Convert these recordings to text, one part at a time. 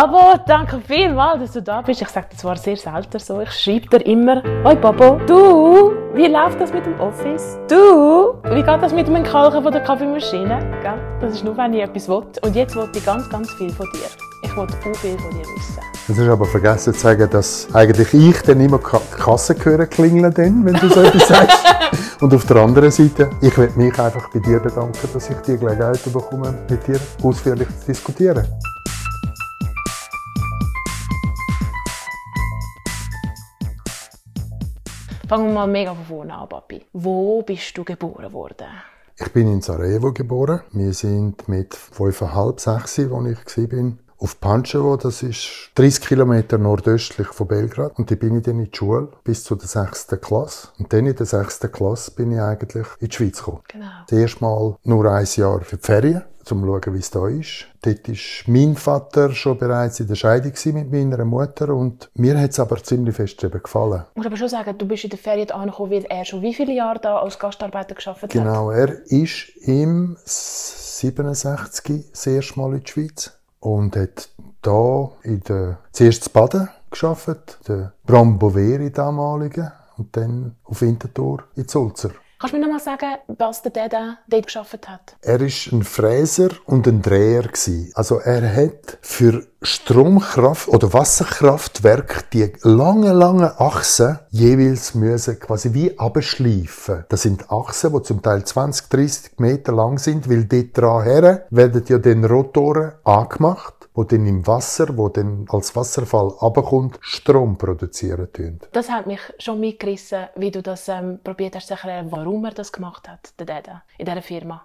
Babo, danke vielmals, dass du da bist. Ich sage das zwar sehr selten so. Ich schreibe dir immer, Hoi Babo, du, wie läuft das mit dem Office? Du, wie geht das mit dem Kalken von der Kaffeemaschine? Gell? Das ist nur, wenn ich etwas will. Und jetzt will ich ganz, ganz viel von dir. Ich will auch viel von dir wissen. Du hast aber vergessen zu sagen, dass eigentlich ich dann immer die Kasse höre klingeln, dann, wenn du so etwas sagst. Und auf der anderen Seite, ich will mich einfach bei dir bedanken, dass ich die Gelegenheit bekomme, mit dir ausführlich zu diskutieren. Fangen wir mal mega von vorne an, Papi. Wo bist du geboren worden? Ich bin in Sarajevo geboren. Wir sind mit fünfeinhalb, sechs, als ich war, auf Pančevo, das ist 30 Kilometer nordöstlich von Belgrad. Und da bin ich dann in die Schule bis zu der sechsten Klasse. Und dann in der sechsten Klasse bin ich eigentlich in die Schweiz gekommen. Genau. Das erste Mal nur ein Jahr für die Ferien, um zu schauen, wie es da ist. Dort war mein Vater schon bereits in der Scheidung mit meiner Mutter und mir hat es aber ziemlich fest gefallen. Ich muss aber schon sagen, du bist in der Ferien angekommen, weil er schon wie viele Jahre da als Gastarbeiter geschafft hat? Genau, er ist im 67 das erste Mal in die Schweiz und hat da in der, zuerst zu Baden geschafft, der Bramboveri damaligen, und dann auf Winterthur in Sulzer. Kannst du mir noch mal sagen, was der Dada dort geschafft hat? Er ist ein Fräser und ein Dreher gewesen. Also er hat für Stromkraft oder Wasserkraftwerk die lange, lange Achsen jeweils müssen quasi wie abschleifen. Das sind Achsen, die zum Teil 20, 30 Meter lang sind, weil dort dran werden ja den Rotoren angemacht wo dann im Wasser, wo dann als Wasserfall abkommt, Strom produzieren tun. Das hat mich schon mitgerissen, wie du das ähm, probiert hast zu erklären, warum er das gemacht hat, der Dada, in dieser Firma.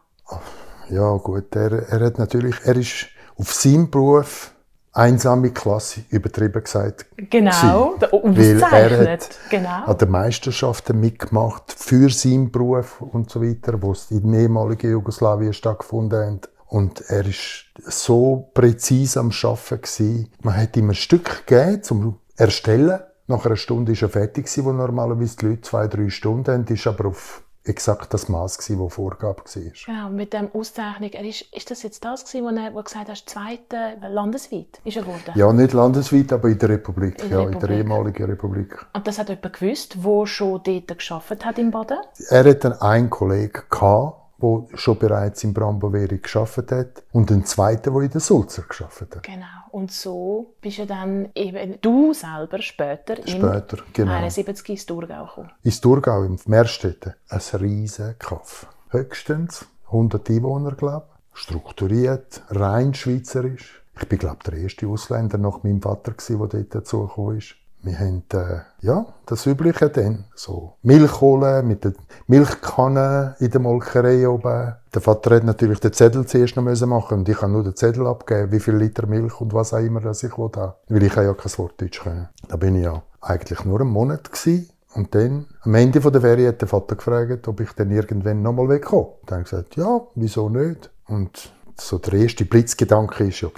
Ja gut, er, er hat natürlich, er ist auf seinem Beruf einsame Klasse, übertrieben gesagt. Genau, weil er hat genau. an den Meisterschaften mitgemacht für seinen Beruf und so weiter, wo es in dem ehemaligen Jugoslawien stattgefunden hat. Und er ist so präzise am Arbeiten gewesen. Man hat ihm ein Stück gegeben zum Erstellen. Nach einer Stunde ist er fertig gewesen, wo normalerweise die Leute zwei, drei Stunden haben. Ist aber auf exakt das Maß das Vorgabe war. Genau, mit dem Auszeichnung. Er ist, ist das jetzt das gewesen, wo er wo gesagt hat, zweite landesweit ist er geworden? Ja, nicht landesweit, aber in der Republik. In der ja, Republik. in der ehemaligen Republik. Und das hat jemand gewusst, der schon dort geschafft hat im Baden? Er hat dann einen Kollegen gehabt, der schon bereits in Bramboveri geschafft hat und einen zweiten, der in der Sulzer geschafft hat. Genau. Und so bist du dann eben du selber später, Später, genau. 71 ins Thurgau gekommen. Ins Thurgau, im Meerstetten, ein riesen Kaff. Höchstens 100 Einwohner, glaube ich. Strukturiert, rein schweizerisch. Ich bin, glaube ich, der erste Ausländer nach meinem Vater, gewesen, der dort dazugekommen ist. Wir haben, äh, ja, das Übliche dann. So Milch holen, mit der Milchkanne in der Molkerei oben. Der Vater hat natürlich den Zettel zuerst noch machen und ich kann nur den Zettel abgeben, wie viel Liter Milch und was auch immer, das ich wollte. Weil ich ja kein Wort Deutsch können. Da bin ich ja eigentlich nur einen Monat gewesen. Und dann, am Ende der Ferien, hat der Vater gefragt, ob ich dann irgendwann nochmal wegkomme. Dann habe ich gesagt, ja, wieso nicht? Und so der erste Blitzgedanke war ja,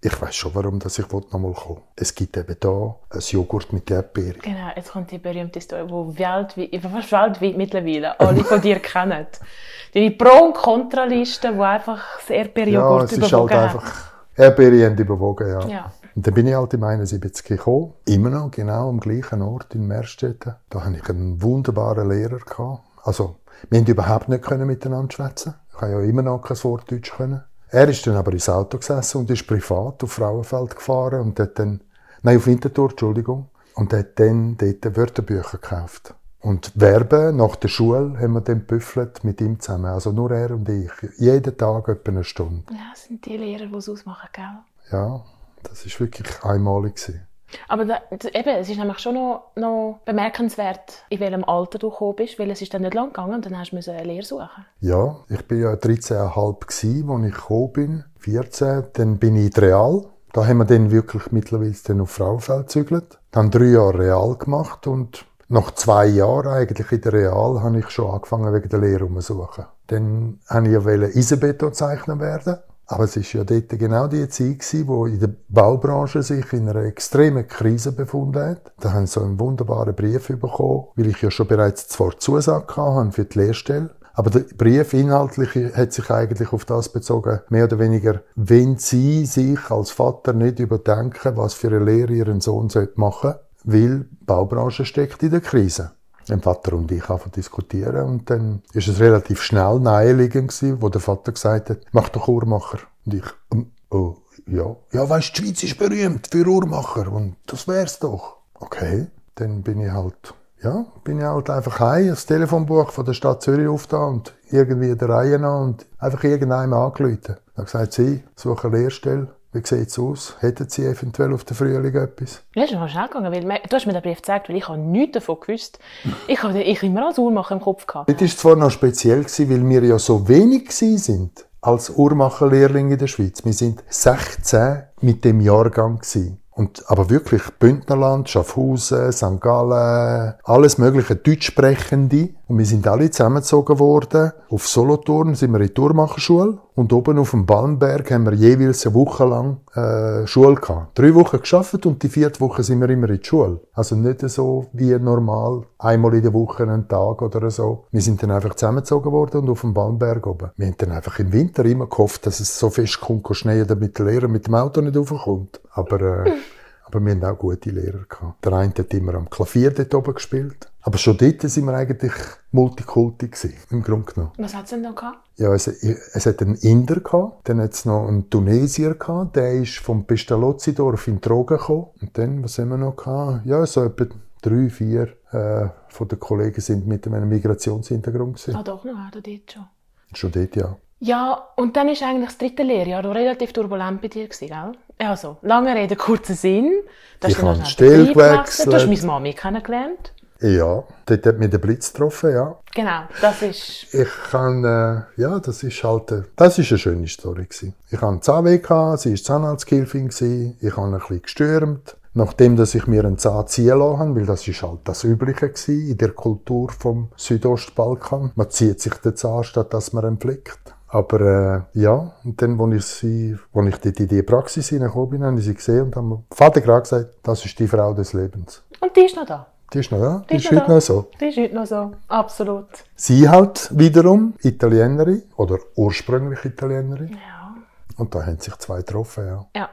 ich weiß schon, warum dass ich nochmal kommen Es gibt eben da ein Joghurt mit Erdbeeren. Genau, jetzt kommt die berühmte Story, die weltweit, fast weltweit mittlerweile alle von dir kennen. Deine Pro- und Kontraliste, die einfach das Erdbeerjoghurt ja, es ist überwogen halt hat. einfach, Erdbeeren haben überwogen, ja. Ja. Und dann bin ich halt im 71 gekommen, immer noch genau am gleichen Ort in Meerstetten. Da hatte ich einen wunderbaren Lehrer. Gehabt. Also, wir konnten überhaupt nicht miteinander schwätzen. Ich habe ja immer noch kein Wort Deutsch können. Er ist dann aber ins Auto gesessen und ist privat auf Frauenfeld gefahren und hat dann, nein, auf Winterthur, Entschuldigung, und hat dann dort Wörterbücher gekauft. Und Werben nach der Schule haben wir dann büffelt mit ihm zusammen. Also nur er und ich. Jeden Tag etwa eine Stunde. Ja, das sind die Lehrer, die es ausmachen, gell? Ja, das ist wirklich einmalig gewesen. Aber da, eben, es ist nämlich schon noch, noch bemerkenswert, in welchem Alter du gekommen bist, weil es ist dann nicht lang gegangen und dann hast du eine Lehre suchen. Ja, ich bin ja 13,5 gsi, als ich gekommen bin. 14. Dann bin ich in Real. Da haben wir dann wirklich mittlerweile dann auf Frauenfeld gezügelt. Dann drei Jahre Real gemacht und nach zwei Jahren eigentlich in der Real habe ich schon angefangen wegen der Lehre umzusuchen. Dann wollte ich ja wollen Eisenbetonzeichner werden. Aber es ist ja dort genau die Zeit gewesen, wo in der Baubranche sich in einer extremen Krise befunden hat. Da haben sie so einen wunderbaren Brief bekommen, weil ich ja schon bereits zwar Zusage hatte für die Lehrstelle, Aber der Brief inhaltlich hat sich eigentlich auf das bezogen, mehr oder weniger, wenn Sie sich als Vater nicht überdenken, was für eine Lehre Ihren Sohn machen sollte, weil die Baubranche steckt in der Krise. Mein Vater und ich haben diskutieren und dann ist es relativ schnell naheliegend gewesen, wo der Vater gesagt hat, mach doch Uhrmacher. Und ich, ähm, oh, ja, ja, weißt, die Schweiz ist berühmt für Uhrmacher und das wär's doch. Okay, dann bin ich halt, ja, bin ich halt einfach heim, das Telefonbuch von der Stadt Zürich aufgetan und irgendwie der Reihe nach und einfach irgendeinem angerufen. Dann gesagt, sie suchen eine Lehrstelle wie sieht es aus? Hätten Sie eventuell auf den Frühling etwas? Ja, ist mal schnell gegangen, weil du hast mir den Brief gezeigt, weil ich habe nichts davon gewusst. Ich habe ich immer als Uhrmacher im Kopf gehabt. Das war zwar noch speziell, gewesen, weil wir ja so wenig sind als Uhrmacherlehrling in der Schweiz. Wir sind 16 mit dem Jahrgang gewesen. Und, aber wirklich Bündnerland, Schaffhausen, St. Gallen, alles mögliche Deutschsprechende. Und wir sind alle zusammengezogen worden. Auf Solothurn sind wir in die Tourmacherschule. Und oben auf dem Balmberg haben wir jeweils eine Woche lang äh, Schule gehabt. Drei Wochen geschafft und die vierte Woche sind wir immer in die Schule. Also nicht so wie normal, einmal in der Woche einen Tag oder so. Wir sind dann einfach zusammengezogen worden und auf dem Balmberg oben. Wir haben dann einfach im Winter immer gehofft, dass es so fest kommt, schneien, damit der Lehrer mit dem Auto nicht raufkommt. Aber, äh, aber wir hatten auch gute Lehrer gehabt. Der eine hat immer am Klavier dort oben gespielt. Aber schon dort sind wir eigentlich Multikulti gewesen, im Grunde genommen. Was hat es denn noch gehabt? Ja, es, es hat einen Inder gehabt, dann hat es noch einen Tunesier gehabt, der ist vom Pestalozzi-Dorf in Drogen gekommen. Und dann, was haben wir noch gehabt? Ja, so etwa drei, vier äh, von den Kollegen sind mit einem Migrationshintergrund gewesen. Ah, doch noch, oder dort schon? Schon dort, ja. Ja, und dann ist eigentlich das dritte Lehrjahr relativ turbulent bei dir gewesen, gell? Also, lange Rede, kurzer Sinn. Du ich habe still gewechselt. Du hast meine Mami kennengelernt. Ja, dort hat mich der Blitz getroffen, ja. Genau, das ist... Ich kann, äh, ja, das ist halt, äh, das ist eine schöne Story gewesen. Ich hatte Zahnweh, gehabt, sie war Zahnarzthilfin, ich habe ein bisschen gestürmt. Nachdem, dass ich mir einen Zahn ziehen lassen habe, weil das ist halt das Übliche gewesen in der Kultur vom Südostbalkan. Man zieht sich den Zahn, statt dass man ihn pflegt. Aber äh, ja, und dann, als ich, sie, als ich dort in die Praxis hineingekommen bin, habe ich sie gesehen und habe Vater gerade gesagt, das ist die Frau des Lebens. Und die ist noch da? Die ist noch da. Die, die ist, ist heute noch so. Die ist heute noch so. Absolut. Sie halt wiederum Italienerin oder ursprünglich Italienerin. Ja. Und da haben sich zwei getroffen, ja. Ja.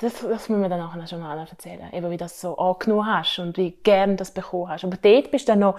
Das, das müssen wir dann nachher schon mal erzählen. Eben, wie das so angenommen hast und wie gern das bekommen hast. Aber dort bist du dann noch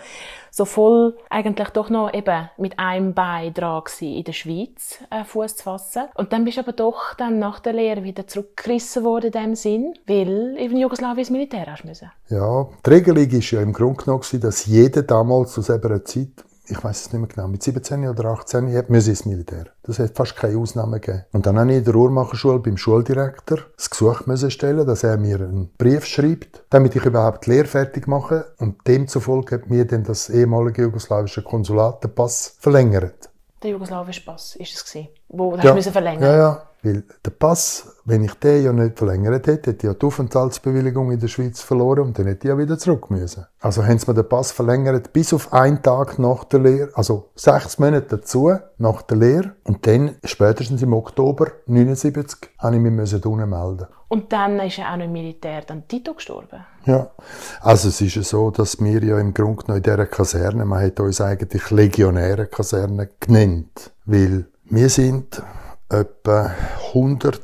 so voll, eigentlich doch noch eben mit einem Bein dran gewesen, in der Schweiz äh, Fuß zu fassen. Und dann bist du aber doch dann nach der Lehre wieder zurückgerissen worden in dem Sinn, weil in Jugoslawien Militär hast müssen. Ja, die Regelung war ja im Grunde genommen, dass jeder damals aus einer Zeit ich weiß es nicht mehr genau, mit 17 oder 18 Jahren müssen ins Militär. Das hat fast keine Ausnahme gegeben. Und dann habe ich in der Uhrmacherschule beim Schuldirektor das Gesuch müssen stellen, dass er mir einen Brief schreibt, damit ich überhaupt die Lehre fertig mache. Und demzufolge hat mir dann das ehemalige jugoslawische Konsulat den Pass verlängert. Der jugoslawische Pass ist es gewesen, wo ja. verlängern. Ja, ja. Weil der Pass, wenn ich den ja nicht verlängert hätte, hätte ich ja die Aufenthaltsbewilligung in der Schweiz verloren und dann hätte ich ja wieder zurück müssen. Also haben sie mir den Pass verlängert bis auf einen Tag nach der Lehre, also sechs Monate dazu, nach der Lehre. Und dann, spätestens im Oktober 79, habe ich mich unten melden Und dann ist ja auch noch im Militär dann Tito gestorben. Ja, also es ist ja so, dass wir ja im Grunde genommen in dieser Kaserne, man hat uns eigentlich Legionäre Kaserne genannt, weil wir sind etwa 100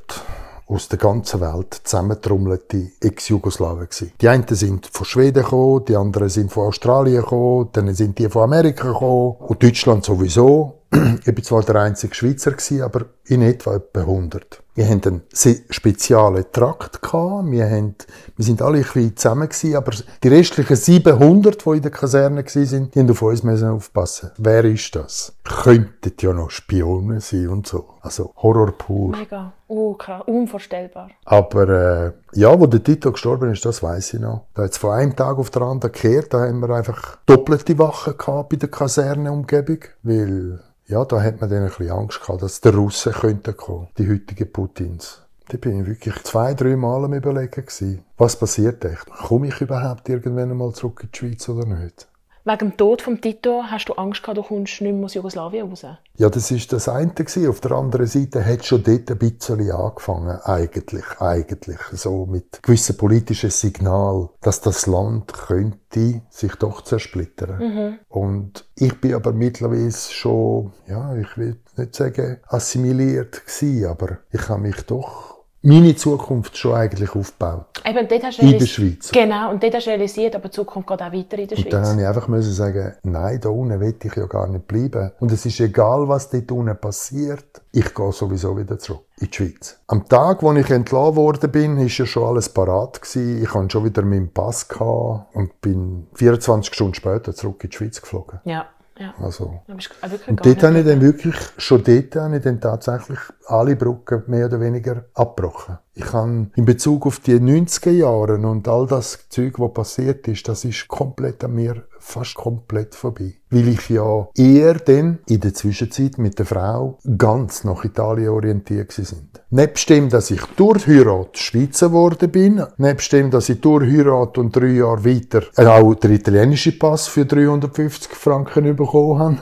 aus der ganzen Welt zusammentrommelte Ex-Jugoslawen Die einen sind von Schweden gekommen, die anderen sind von Australien gekommen, dann sind die von Amerika gekommen und Deutschland sowieso. ich war zwar der einzige Schweizer gewesen, aber in etwa etwa 100. Wir hatten einen speziellen Trakt gehabt. Wir, haben, wir sind alle ein bisschen zusammen gewesen, aber die restlichen 700, die in der Kaserne waren, die haben auf uns müssen aufpassen. Wer ist das? Könnten ja noch Spione sein und so. Also Horror pur. Mega. Oh, unvorstellbar. Aber äh, ja, wo der Tito gestorben ist, das weiß ich noch. Da hat von einem Tag auf den anderen gekehrt. Da haben wir einfach doppelte Wachen gehabt bei der Kaserneumgebung, weil ja, da hat man dann ein bisschen Angst gehabt, dass die Russen könnten kommen, die heutigen Putins. Da bin ich wirklich zwei, drei Mal am überlegen gewesen. Was passiert echt? Komme ich überhaupt irgendwann einmal zurück in die Schweiz oder nicht? Wegen dem Tod von Tito hast du Angst gehabt, du kommst nicht mehr aus Jugoslawien raus? Ja, das ist das eine gewesen. Auf der anderen Seite hat schon dort ein bisschen angefangen, eigentlich, eigentlich, so mit gewissen politischen Signal, dass das Land könnte sich doch zersplittern. Mhm. Und ich bin aber mittlerweile schon, ja, ich will nicht sagen assimiliert gewesen, aber ich habe mich doch meine Zukunft schon eigentlich aufgebaut. Eben, dort hast In der Schweiz. Genau, und dort hast du realisiert, aber die Zukunft geht auch weiter in der Und dann Schweiz. habe ich einfach müssen sagen, nein, da unten will ich ja gar nicht bleiben. Und es ist egal, was dort unten passiert. Ich gehe sowieso wieder zurück in die Schweiz. Am Tag, wo ich entlassen worden bin, ist ja schon alles parat gewesen. Ich hatte schon wieder meinen Pass gehabt und bin 24 Stunden später zurück in die Schweiz geflogen. Ja, ja. Also. Wirklich Und dort habe ich dann wirklich, schon dort habe ich dann tatsächlich alle Brücken mehr oder weniger abgebrochen. Ich habe in Bezug auf die 90er Jahre und all das Zeug, was passiert ist, das ist komplett an mir fast komplett vorbei. Weil ich ja eher dann in der Zwischenzeit mit der Frau ganz nach Italien orientiert sind. Nebst dem, dass ich durch Heirat Schweizer geworden bin, nebst dem, dass ich durch Heirat und drei Jahre weiter auch den italienischen Pass für 350 Franken bekommen habe,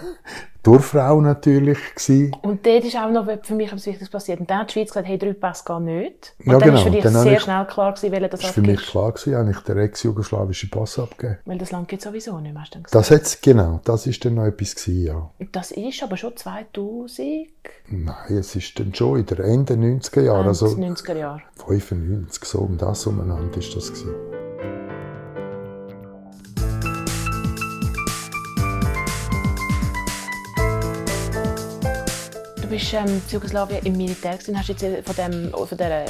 durch Frau natürlich gewesen. Und dort ist auch noch für mich etwas Wichtiges passiert. Und dann hat die Schweiz gesagt, hey, drei Pass gehen nicht. Und Ja, dann genau. ist für dich Dann sehr ich- schnell klar gewesen, welcher das Das war für mich klar gewesen, habe ich den ex-jugoslawischen Pass abgegeben. Weil das Land geht sowieso nicht mehr, hast du gesagt. Das hat's, genau, das ist dann noch etwas gewesen, ja. Das ist aber schon 2000, Nein, es ist dann schon in der Ende 90er Jahre, also 90er Jahre. 95, so um das umeinander ist das gewesen. Bist ähm, in Jugoslawien im Militär gewesen, hast jetzt äh, von, dem, von der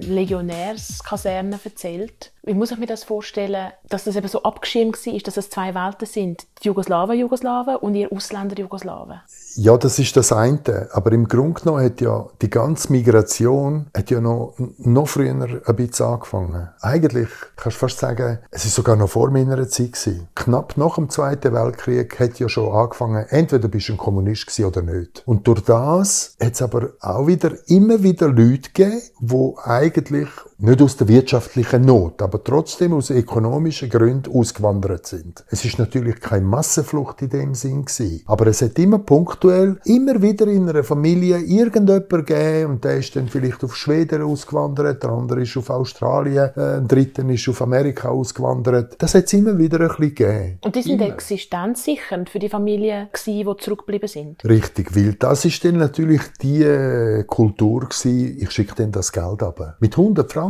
Legionärskaserne erzählt. Wie muss ich mir das vorstellen, dass das eben so abgeschirmt war, dass es zwei Welten sind? Die Jugoslawen Jugoslawen und ihr Ausländer Jugoslawen. Ja, das ist das eine. Aber im Grunde genommen hat ja die ganze Migration hat ja noch, noch früher ein bisschen angefangen. Eigentlich kannst du fast sagen, es ist sogar noch vor meiner Zeit gewesen. Knapp nach dem Zweiten Weltkrieg hat ja schon angefangen, entweder bist du ein Kommunist gewesen oder nicht. Und durch das hat es aber auch wieder, immer wieder Leute gegeben, die eigentlich nicht aus der wirtschaftlichen Not, aber trotzdem aus ökonomischen Gründen ausgewandert sind. Es ist natürlich keine Massenflucht in dem Sinn gewesen, aber es hat immer punktuell, immer wieder in einer Familie irgendjemand gegeben und der ist dann vielleicht auf Schweden ausgewandert, der andere ist auf Australien, äh, ein dritter ist auf Amerika ausgewandert. Das hat es immer wieder ein bisschen gegeben. Und die sind Immer. existenzsichernd für die Familien, gewesen, die zurückgeblieben sind. Richtig, weil das ist dann natürlich die äh, Kultur gewesen, ich schicke dann das Geld ab. Mit 100 Franken,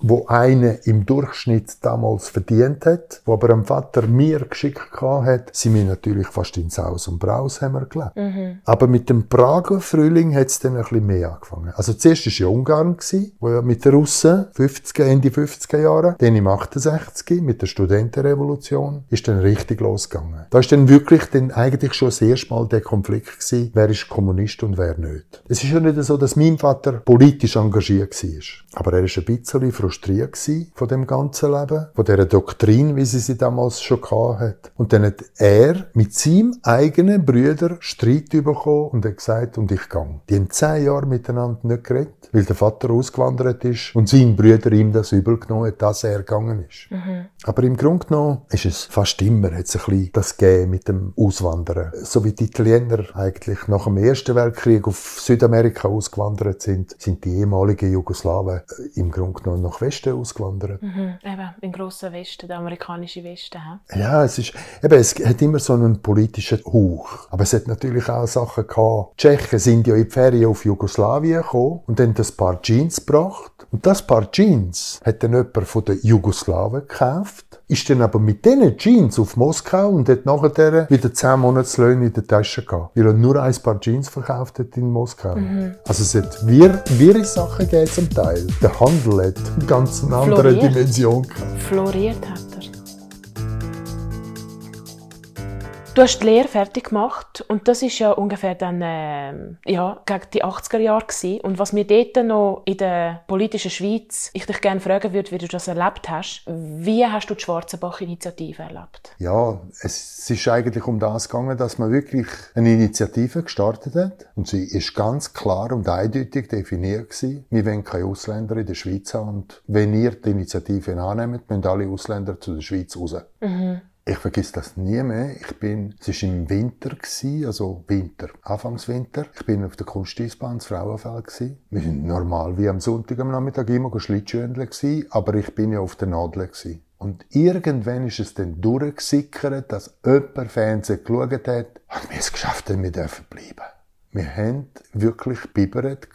wo einer im Durchschnitt damals verdient hat, wo aber ein Vater mir geschickt hat, sind wir natürlich fast in Saus und Braus haben wir gelebt. Aber mit dem Prager Frühling hat es dann ein bisschen mehr angefangen. Also zuerst war ja Ungarn, gewesen, wo ja mit den Russen, 50er, Ende 50er Jahre, dann im 68 mit der Studentenrevolution, ist dann richtig losgegangen. Da ist dann wirklich dann eigentlich schon das erste Mal der Konflikt gewesen, wer ist Kommunist und wer nicht. Es ist ja nicht so, dass mein Vater politisch engagiert war. Aber er ist ein bisschen frustriert gewesen von dem ganzen Leben, von dieser Doktrin, wie sie sie damals schon hat. Und dann hat er mit seinem eigenen Brüder Streit bekommen und hat gesagt, und ich gang. Die haben zehn Jahre miteinander nicht geredet, weil der Vater ausgewandert ist und sein Brüder ihm das übel genommen hat, dass er gegangen ist. Aber im Grunde genommen ist es fast immer, hat es ein bisschen das gegeben mit dem Auswandern. So wie die Italiener eigentlich nach dem Ersten Weltkrieg auf Südamerika ausgewandert sind, sind die ehemaligen Jugoslawen äh, im Grunde genommen nach Westen ausgewandert. Mhm. Eben, im grossen Westen, der amerikanische Westen. He? Ja, es ist, eben, es hat immer so einen politischen Hauch. Aber es hat natürlich auch Sachen gehabt. Die Tschechen sind ja in die Ferien auf Jugoslawien gekommen und haben das Paar Jeans gebracht. Und das Paar Jeans hat dann jemand von den Jugoslawen gekauft, ist dann aber mit diesen Jeans auf Moskau und hat nachher wieder 10 Monatslöhne in der Tasche gehabt. Weil er nur ein Paar Jeans verkauft hat in Moskau. Also es hat wir, wirre Sachen gegeben zum Teil. Der Handel hat eine ganz andere Floriert. Dimension gehabt. Floriert hat er. Du hast die Lehre fertig gemacht und das ist ja ungefähr dann ähm, ja, gegen die 80er Jahre gewesen. Und was mir dort noch in der politischen Schweiz, ich dich gerne fragen würde, wie du das erlebt hast, wie hast du die Schwarzenbach-Initiative erlebt? Ja, es ist eigentlich um das gegangen, dass man wirklich eine Initiative gestartet hat. Und sie ist ganz klar und eindeutig definiert gewesen. Wir wollen keine Ausländer in der Schweiz haben. Und wenn ihr die Initiative annehmt, müssen alle Ausländer zu der Schweiz raus. Ich vergesse das nie mehr. Ich bin, es war im Winter, gewesen, also Winter, Anfangswinter. Ich bin auf der Kunsteisbahn ins Frauenfeld. Gewesen. Wir sind normal wie am Sonntag am Nachmittag immer Schlittschuhendeln gewesen, aber ich bin ja auf der Nadel gewesen. Und irgendwann ist es dann durchgesickert, dass jemand Fernsehen geschaut hat, und wir es geschafft haben, wir dürfen bleiben. Wir haben wirklich bibbert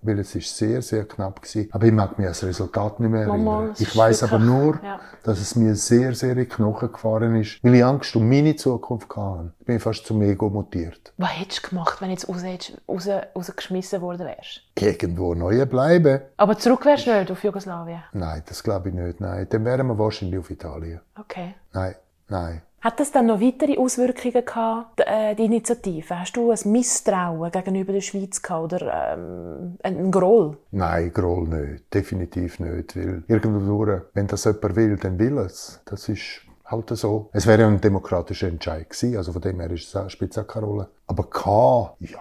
weil es ist sehr, sehr knapp war. Aber ich mag mich an das Resultat nicht mehr erinnern. ich weiß aber nur, ja. dass es mir sehr, sehr in die Knochen gefahren ist, weil ich Angst um meine Zukunft hatte. Ich bin fast zum Ego mutiert. Was hättest du gemacht, wenn du jetzt raus, raus, rausgeschmissen worden wärst? Irgendwo neu bleiben. Aber zurück wärst du nicht auf Jugoslawien? Nein, das glaube ich nicht. Nein, dann wären wir wahrscheinlich auf Italien. Okay. Nein, nein. Hat das dann noch weitere Auswirkungen gehabt, äh, die Initiative? Hast du ein Misstrauen gegenüber der Schweiz gehabt oder ähm, ein Groll? Nein, Groll nicht. Definitiv nicht. Weil irgendwo, wenn das jemand will, dann will es. Das ist halt so. Es wäre ein demokratischer Entscheid gewesen, also von dem her ist es spielt auch keine Rolle. Aber K, ja,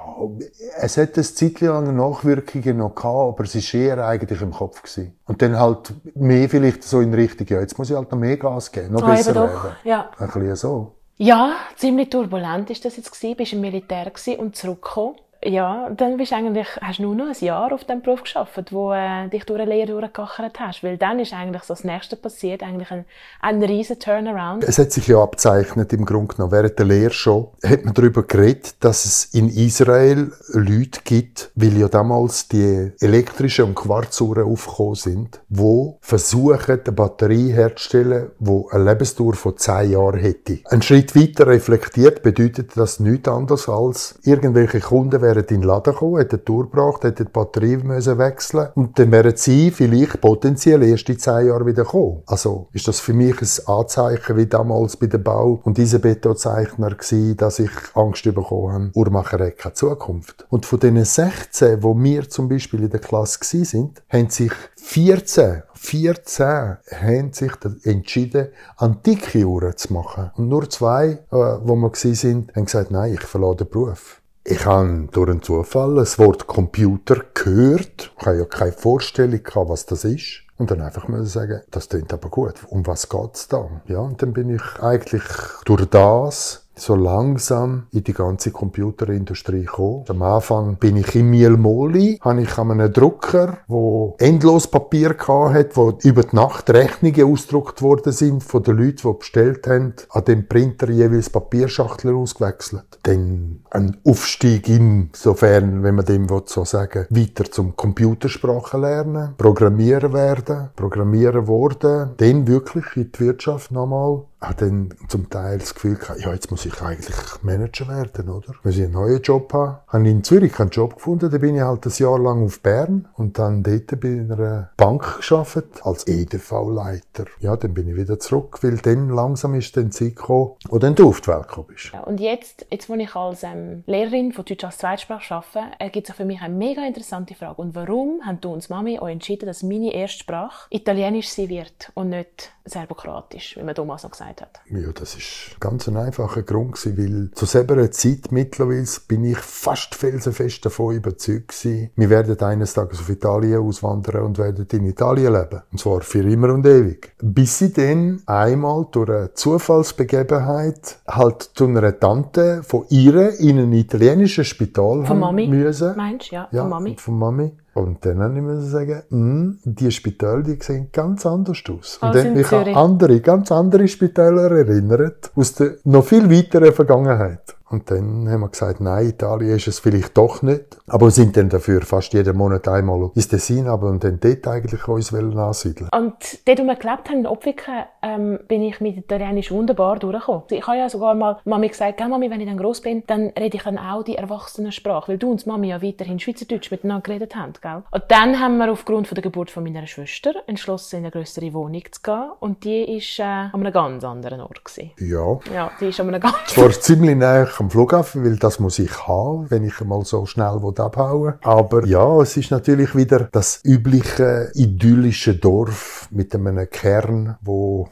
es hat eine Zeit lang Nachwirkungen noch gehabt, aber es ist eher eigentlich im Kopf gewesen. Und dann halt mehr vielleicht so in Richtung, ja, jetzt muss ich halt noch mehr Gas geben, noch ah, besser werden. Ja. Ein bisschen so. Ja, ziemlich turbulent ist das jetzt gewesen. Bist im Militär und zurückgekommen ja, dann bist eigentlich, hast du nur noch ein Jahr auf dem Beruf geschafft, wo äh, dich durch eine Lehre durchgekachert hast. Weil dann ist eigentlich so das Nächste passiert, eigentlich ein, ein riesen Turnaround. Es hat sich ja abzeichnet, im Grunde genommen. Während der Lehre schon hat man darüber geredet, dass es in Israel Leute gibt, weil ja damals die elektrischen und Quarzuhren aufgekommen sind, wo versuchen, eine Batterie herzustellen, die eine Lebensdauer von zehn Jahren hätte. Ein Schritt weiter reflektiert bedeutet das nichts anderes als irgendwelche Kunden werden wären in den Laden gekommen, hätten die gebracht, hätten die Batterie müssen wechseln und dann wären sie vielleicht potenziell erst in zehn Jahren wieder gekommen. Also ist das für mich ein Anzeichen wie damals bei den Bau- und Isabetto-Zeichner gewesen, dass ich Angst bekommen habe, Uhrmacherei keine Zukunft. Und von diesen 16, wo wir zum Beispiel in der Klasse sind, haben sich 14 14 haben sich entschieden, antike Uhren zu machen. Und nur zwei, äh, wo wir sind, haben gesagt, nein, ich verlasse den Beruf. Ich habe durch einen Zufall das Wort Computer gehört. Ich habe ja keine Vorstellung gehabt, was das ist. Und dann einfach mal sagen, das klingt aber gut. Um was geht's da? Ja, und dann bin ich eigentlich durch das so langsam in die ganze Computerindustrie gekommen. Am Anfang bin ich in Mielmoli, habe ich an einem Drucker, wo endlos Papier hat, wo über die Nacht Rechnungen ausgedruckt worden sind von den Leuten, die bestellt haben, an dem Printer jeweils Papierschachteln ausgewechselt. Dann ein Aufstieg insofern, wenn man dem so sagen weiter zum Computersprache lernen, Programmieren werden, Programmieren worden, dann wirklich in die Wirtschaft nochmal habe dann zum Teil das Gefühl gehabt, ja, jetzt muss ich eigentlich Manager werden, oder? Muss ich einen neuen Job haben. Habe in Zürich einen Job gefunden, da bin ich halt ein Jahr lang auf Bern und dann dort bei einer Bank geschafft als EDV-Leiter. Ja, dann bin ich wieder zurück, weil dann langsam ist dann die Zeit gekommen, wo dann du auf die Welt gekommen bist. Ja, und jetzt, jetzt, wo ich als ähm, Lehrerin von Deutsch als Zweitsprache arbeite, äh, gibt es für mich eine mega interessante Frage. Und warum haben du und Mami euch entschieden, dass meine Erstsprache Italienisch sein wird und nicht serbokratisch, wie man damals noch gesagt hat? Ja, das ist ganz ein einfacher Grund gewesen, weil zu selber Zeit mittlerweile bin ich fast felsenfest davon überzeugt gewesen, wir werden eines Tages auf Italien auswandern und werden in Italien leben. Und zwar für immer und ewig. Bis sie dann einmal durch eine Zufallsbegebenheit halt zu einer Tante von ihr in ein italienisches Spital von Mami, müssen. Meinst du? Ja, ja, von Mami. Von Mami. Und dann habe ich mir sagen, mh, die Spitäler, die sehen ganz anders aus. Und dann mich an andere, ganz andere Spitäler erinnert, aus der noch viel weiteren Vergangenheit. Und dann haben wir gesagt, nein, Italien ist es vielleicht doch nicht. Aber wir sind dann dafür fast jeden Monat einmal ins Tessin, aber und dann dort eigentlich uns ansiedeln Und dort, wo wir gelebt haben, in Opfiken, ähm, bin ich mit Italienisch wunderbar durchgekommen. Ich habe ja sogar mal Mami gesagt, gell, Mami, wenn ich dann gross bin, dann rede ich dann auch die Erwachsenensprache, weil du und Mami ja weiterhin Schweizerdeutsch miteinander geredet haben, gell? Und dann haben wir aufgrund von der Geburt von meiner Schwester entschlossen, in eine größere Wohnung zu gehen. Und die war äh, an einem ganz anderen Ort. Gewesen. Ja. Ja, die ist an einem ganz... Zwar ziemlich näher am Flughafen, weil das muss ich haben, wenn ich mal so schnell abhauen Aber ja, es ist natürlich wieder das übliche idyllische Dorf mit einem Kern, wo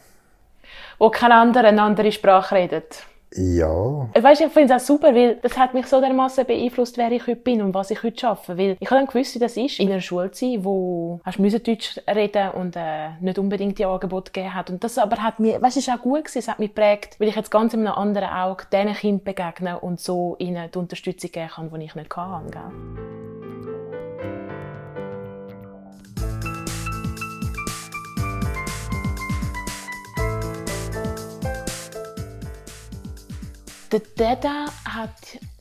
wo kein anderer eine andere Sprache redet. Ja. Weißt du, ich finde es auch super, weil das hat mich so dermaßen beeinflusst, wer ich heute bin und was ich heute arbeite. Weil ich habe dann gewusst, wie das ist, in einer Schule zu sein, wo hast du Deutsch reden und äh, nicht unbedingt die Angebote gegeben hat. Und das aber hat mir, weißt ist auch gut gewesen, es hat mich geprägt, weil ich jetzt ganz in einem anderen Auge diesen Kindern begegne und so ihnen die Unterstützung geben kann, die ich nicht hatte. Gell? Der Dada hat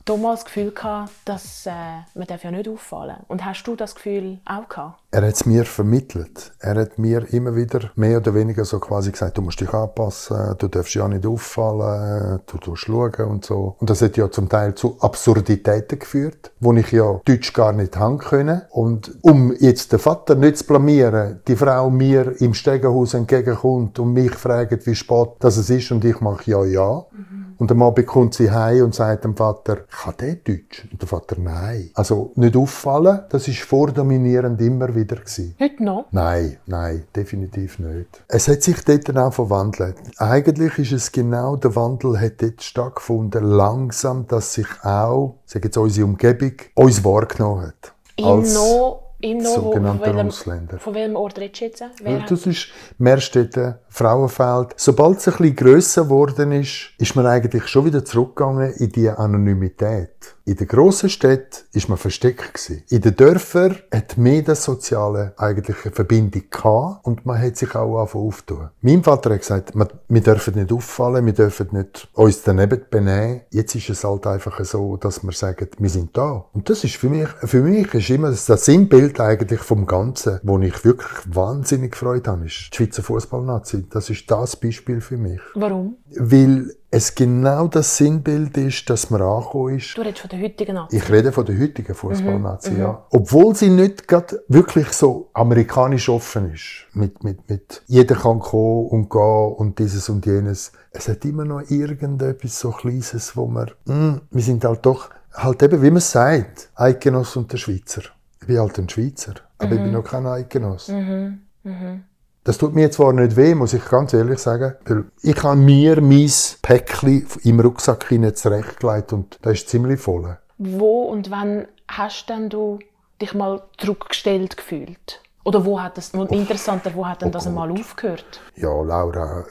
damals das Gefühl gehabt, dass äh, man darf ja nicht auffallen. Und hast du das Gefühl auch gehabt? Er hat es mir vermittelt. Er hat mir immer wieder mehr oder weniger so quasi gesagt, du musst dich anpassen, du darfst ja nicht auffallen, du musst schauen und so. Und das hat ja zum Teil zu Absurditäten geführt, wo ich ja Deutsch gar nicht haben können. Und um jetzt den Vater nicht zu blamieren, die Frau mir im Stegenhaus entgegenkommt und mich fragt, wie spät das ist und ich mache ja, ja. Mhm. Und am Abend kommt sie heim und sagt dem Vater, kann der Deutsch? Und der Vater, nein. Also nicht auffallen, das ist vordominierend immer wieder gewesen. Heute noch? Nein, nein, definitiv nicht. Es hat sich dort dann auch verwandelt. Eigentlich ist es genau, der Wandel hat dort stattgefunden, langsam, dass sich auch, sag jetzt unsere Umgebung, uns wahrgenommen hat. Als noch im von welchem, Ausländer. Von welchem Ort redest du jetzt? Wer das ist Meerstetten, Frauenfeld. Sobald es ein bisschen grösser geworden ist, ist man eigentlich schon wieder zurückgegangen in die Anonymität. In den grossen Städten ist man versteckt gewesen. In den Dörfern hat mehr das Soziale eigentlich eine Verbindung gehabt und man hat sich auch angefangen aufzutun. Mein Vater hat gesagt, wir dürfen nicht auffallen, wir dürfen nicht uns daneben benehmen. Jetzt ist es halt einfach so, dass wir sagen, wir sind da. Und das ist für mich, für mich ist immer das Sinnbild eigentlich vom Ganzen, wo ich wirklich wahnsinnig gefreut habe, ist die Schweizer Fußballnazi. Das ist das Beispiel für mich. Warum? Weil es genau das Sinnbild ist, dass man angekommen ist. Du redest von der heutigen Nazi. Ich rede von der heutigen Fußballnazi, mhm, ja. Obwohl sie nicht gerade wirklich so amerikanisch offen ist. Mit, mit, mit, jeder kann kommen und gehen und dieses und jenes. Es hat immer noch irgendetwas so Kleines, wo man, mh, hm, wir sind halt doch, halt eben, wie man sagt, Eidgenoss und der Schweizer. Ich bin halt ein Schweizer, aber mhm. ich bin mhm. noch kein Eidgenoss. Mhm. Das tut mir zwar nicht weh, muss ich ganz ehrlich sagen, weil ich habe mir mein Päckchen im Rucksack hinein zurechtgelegt und da ist ziemlich voll. Wo und wann hast denn du dich mal zurückgestellt gefühlt? Oder wo hat das, interessanter, wo hat denn oh das einmal aufgehört? Ja, Laura,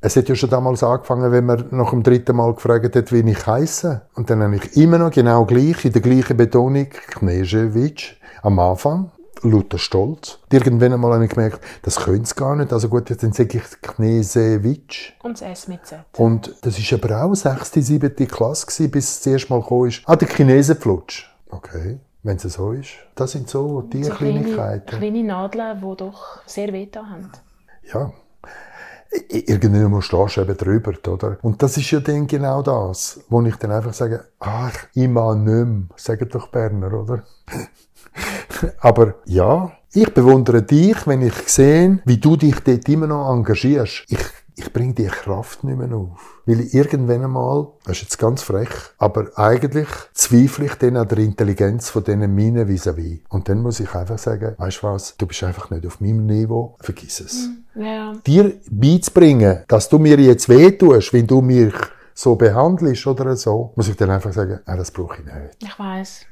es hat ja schon damals angefangen, wenn man nach dem dritten Mal gefragt hat, wie ich heiße. Und dann habe ich immer noch genau gleich, in der gleichen Betonung, Knežević, am Anfang lauter Stolz. Irgendwann einmal habe ich gemerkt, das könnte es gar nicht. Also gut, dann sage ich Knesewitsch. Und das S mit Z. Und das war aber auch 6., 7. Klasse, gewesen, bis es das erste Mal gekommen ist. Ah, der Chinesenflutsch. Okay. Wenn es so ist. Das sind so die so Kleinigkeiten. Kleine, kleine Nadeln, die doch sehr weh haben. Ja. Irgendwann stehst du eben drüber, oder? Und das ist ja dann genau das, wo ich dann einfach sage, ach, ich mag nicht mehr. Sagen doch Berner, oder? Aber ja, ich bewundere dich, wenn ich sehe, wie du dich dort immer noch engagierst. Ich, ich bringe die Kraft nicht mehr auf. Weil irgendwann einmal, das ist jetzt ganz frech, aber eigentlich zweifle ich dann an der Intelligenz von diesen meinen vis-à-vis. Und dann muss ich einfach sagen, weißt du was, du bist einfach nicht auf meinem Niveau, vergiss es. Hm, ja. Dir beizubringen, dass du mir jetzt wehtust, wenn du mich so behandelst oder so, muss ich dann einfach sagen, ah, das brauche ich nicht. Ich weiß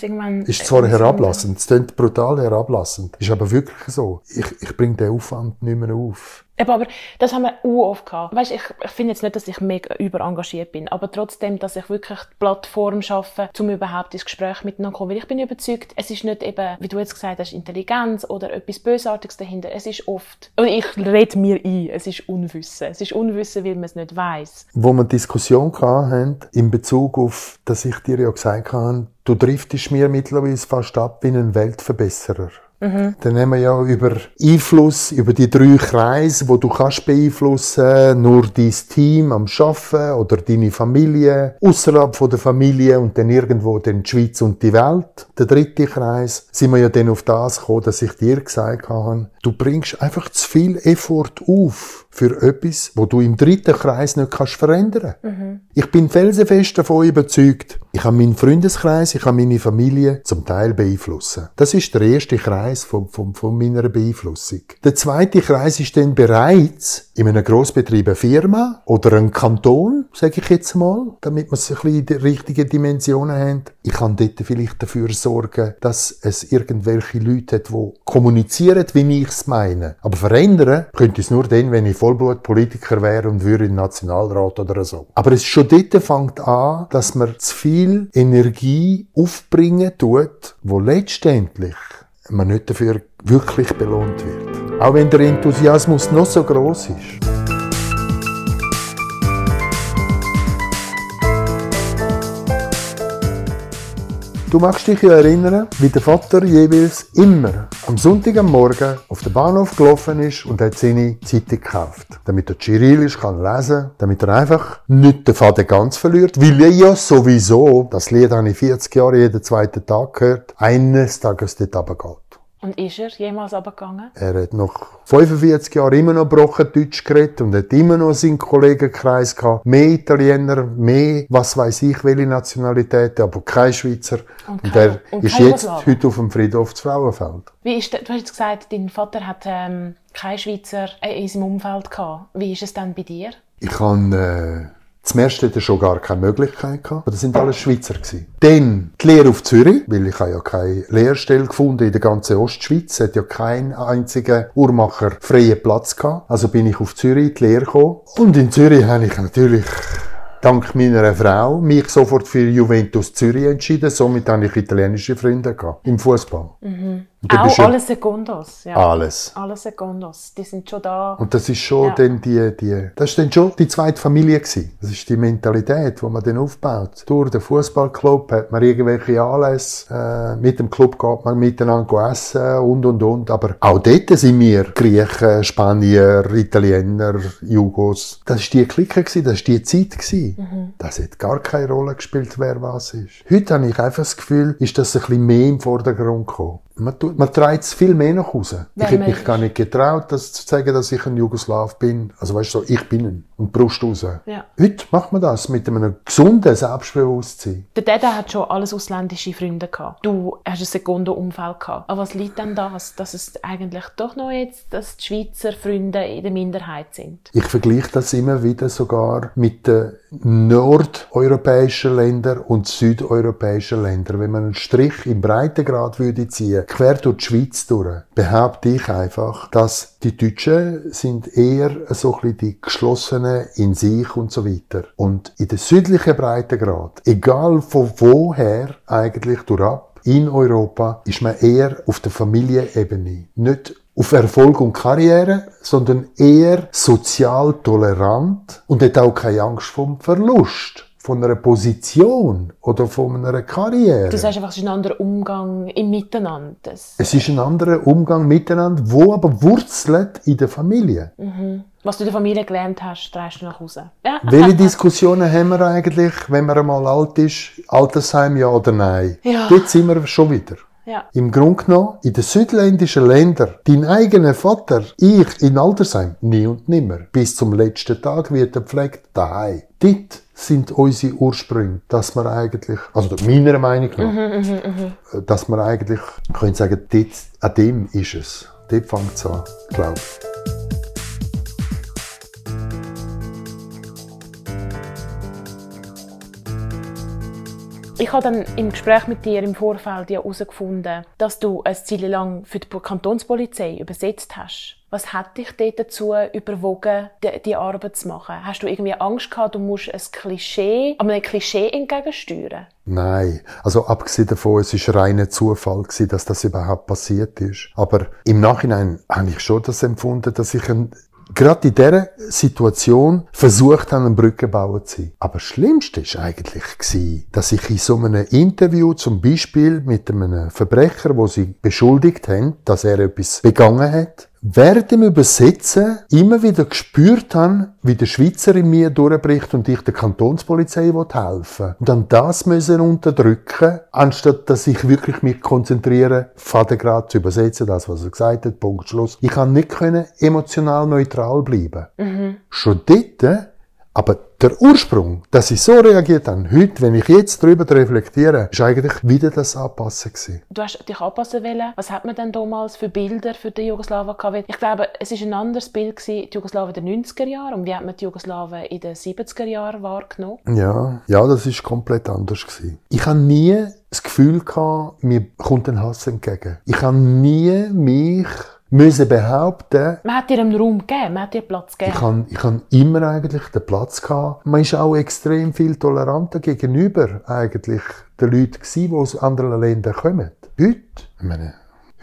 irgendwann... Ist zwar herablassend, es klingt brutal herablassend, ist aber wirklich so. Ich, ich bringe den Aufwand nicht mehr auf. Eben, aber das haben wir auch oft gehabt. Weißt, ich, ich finde jetzt nicht, dass ich mega überengagiert bin, aber trotzdem, dass ich wirklich die Plattform schaffe, um überhaupt ins Gespräch miteinander zu kommen. Weil ich bin überzeugt, es ist nicht eben, wie du jetzt gesagt hast, Intelligenz oder etwas Bösartiges dahinter. Es ist oft, und ich rede mir ein, es ist Unwissen. Es ist Unwissen, weil man es nicht weiß. Wo wir Diskussion hatten, in Bezug auf, dass ich dir ja gesagt habe, du driftest mir mittlerweile fast ab wie ein Weltverbesserer. Mhm. Dann haben wir ja über Einfluss, über die drei Kreise, wo du kannst beeinflussen, nur dein Team am Schaffen oder deine Familie, außerhalb von der Familie und dann irgendwo dann die Schweiz und die Welt. Der dritte Kreis, sind wir ja dann auf das gekommen, dass ich dir gesagt habe, du bringst einfach zu viel Effort auf für etwas, wo du im dritten Kreis nicht kannst verändern. Mhm. Ich bin felsenfest davon überzeugt, ich kann meinen Freundeskreis, ich kann meine Familie zum Teil beeinflussen. Das ist der erste Kreis von, von, von meiner Beeinflussung. Der zweite Kreis ist dann bereits in einem Grossbetrieb eine Firma oder ein Kanton, sage ich jetzt mal, damit wir es ein bisschen in die richtigen Dimensionen haben. Ich kann dort vielleicht dafür sorgen, dass es irgendwelche Leute hat, die kommunizieren, wie ich es meine. Aber verändern könnte ich es nur dann, wenn ich Vollblutpolitiker wäre und würde den Nationalrat oder so. Aber es schon dort fängt an, dass man zu viel Energie aufbringen tut, wo letztendlich man nicht dafür wirklich belohnt wird. Auch wenn der Enthusiasmus noch so groß ist. Du magst dich ja erinnern, wie der Vater jeweils immer am Sonntag am Morgen auf den Bahnhof gelaufen ist und hat seine Zeitung gekauft. Damit er Cyrillisch kann lesen, damit er einfach nicht den Faden ganz verliert, weil er ja sowieso, das Lied habe ich 40 Jahre jeden zweiten Tag gehört, eines Tages dort runtergeht. Und ist er jemals runtergegangen? Er hat noch 45 Jahre immer noch gebrochen Deutsch geredet und hat immer noch seinen Kollegenkreis gehabt. Mehr Italiener, mehr, was weiß ich, welche Nationalitäten, aber kein Schweizer. Und, und er und ist jetzt heute auf dem Friedhof zu Frauenfeld. Wie ist, du hast jetzt gesagt, dein Vater hat ähm, keinen Schweizer in seinem Umfeld gehabt. Wie ist es dann bei dir? Ich habe... Äh, zum ersten hatte schon gar keine Möglichkeit gehabt. Das sind alles Schweizer gewesen. Dann die Lehre auf Zürich, weil ich ja keine Lehrstelle gefunden in der ganzen Ostschweiz. Es hat ja keinen einzigen Uhrmacher freien Platz gehabt. Also bin ich auf Zürich die Lehre gekommen. Und in Zürich habe ich natürlich dank meiner Frau mich sofort für Juventus Zürich entschieden. Somit habe ich italienische Freunde gehabt im Fußball. Mhm. Auch alle Sekundos. Ja. Alles. Alle Sekundos. Die sind schon da. Und das ist schon ja. dann die, die, das ist dann schon die zweite Familie gewesen. Das ist die Mentalität, die man dann aufbaut. Durch den Fußballclub hat man irgendwelche Anlässe, äh, mit dem Club geht man miteinander essen und und und. Aber auch dort sind wir Griechen, Spanier, Italiener, Jugos. Das ist die Clique gewesen, das ist die Zeit gewesen. Mhm. Das hat gar keine Rolle gespielt, wer was ist. Heute habe ich einfach das Gefühl, ist das ein bisschen mehr im Vordergrund gekommen. Man, tut, man treibt es viel mehr nach Hause. ich hätte mich gar nicht getraut, das zu sagen, dass ich ein Jugoslaw bin. Also weißt du, so, ich bin ein. Und Brust raus. Ja. Heute macht man das mit einem gesunden Selbstbewusstsein. Der Dada hat schon alles ausländische Freunde gehabt. Du hast ein Sekundenumfeld gehabt. Aber was liegt denn das, dass es eigentlich doch noch jetzt, dass die Schweizer Freunde in der Minderheit sind? Ich vergleiche das immer wieder sogar mit den nordeuropäischen Ländern und südeuropäischen Ländern. Wenn man einen Strich im Breitengrad würde ziehen, quer durch die Schweiz durch, behaupte ich einfach, dass die Deutschen sind eher so ein bisschen die geschlossenen in sich und so weiter. Und in der südlichen Breitengrad, egal von woher eigentlich durch in Europa, ist man eher auf der Familienebene. Nicht auf Erfolg und Karriere, sondern eher sozial tolerant und hat auch keine Angst vom Verlust von einer Position oder von einer Karriere. Du sagst einfach, es ist ein anderer Umgang im Miteinander. Es ist ein anderer Umgang miteinander, wo aber wurzelt in der Familie. Mhm. Was du in der Familie gelernt hast, trägst du nach Hause. Ja. Welche Diskussionen haben wir eigentlich, wenn man einmal alt ist? Altersheim ja oder nein? Ja. Dort sind wir schon wieder. Ja. Im Grunde genommen, in den südländischen Ländern, dein eigener Vater, ich in Altersheim, nie und nimmer. Bis zum letzten Tag wird er pflegt daheim. Dort sind unsere Ursprünge, dass man eigentlich, also meiner Meinung nach, mhm, mh, mh. dass man eigentlich, können sagen, dort, an dem ist es. Dort fängt es an, glaube ich. Ich habe dann im Gespräch mit dir im Vorfeld ja herausgefunden, dass du eine Zeit lang für die Kantonspolizei übersetzt hast. Was hat dich dort dazu überwogen, die, die, Arbeit zu machen? Hast du irgendwie Angst gehabt, du musst ein Klischee, einem Klischee entgegensteuern? Nein. Also abgesehen davon, es war reiner Zufall gewesen, dass das überhaupt passiert ist. Aber im Nachhinein habe ich schon das empfunden, dass ich ein gerade in dieser Situation versucht haben, eine Brücke bauen zu sein. Aber das Schlimmste war eigentlich, dass ich in so einem Interview zum Beispiel mit einem Verbrecher, wo sie beschuldigt haben, dass er etwas begangen hat, während dem Übersetzen immer wieder gespürt habe, wie der Schweizer in mir durchbricht und ich der Kantonspolizei helfen will. Und dann das müssen unterdrücken, anstatt dass ich wirklich mich konzentriere, Fadengrad zu übersetzen, das, was er gesagt hat, Punkt, Schluss. Ich kann nicht können emotional neutral bleiben. Mhm. Schon dort aber der Ursprung, dass ich so reagiert habe, heute, wenn ich jetzt darüber reflektiere, ist eigentlich wieder das Anpassen gewesen. Du hast dich anpassen wollen. Was hat man denn damals für Bilder für die Jugoslawen gehabt? Ich glaube, es ist ein anderes Bild gewesen, die Jugoslawen der 90er Jahre und wie hat man die Jugoslawen in den 70er Jahren wahrgenommen? Ja, ja, das ist komplett anders gewesen. Ich habe nie das Gefühl gehabt, mir kommt ein Hass entgegen. Ich habe nie mich müssen behaupten. Man hat dir einen Raum gegeben, man hat dir Platz gegeben. Ich habe ich hab immer eigentlich den Platz gehabt. Man ist auch extrem viel toleranter gegenüber eigentlich den Leuten gewesen, die aus anderen Ländern kommen. Heute, ich meine,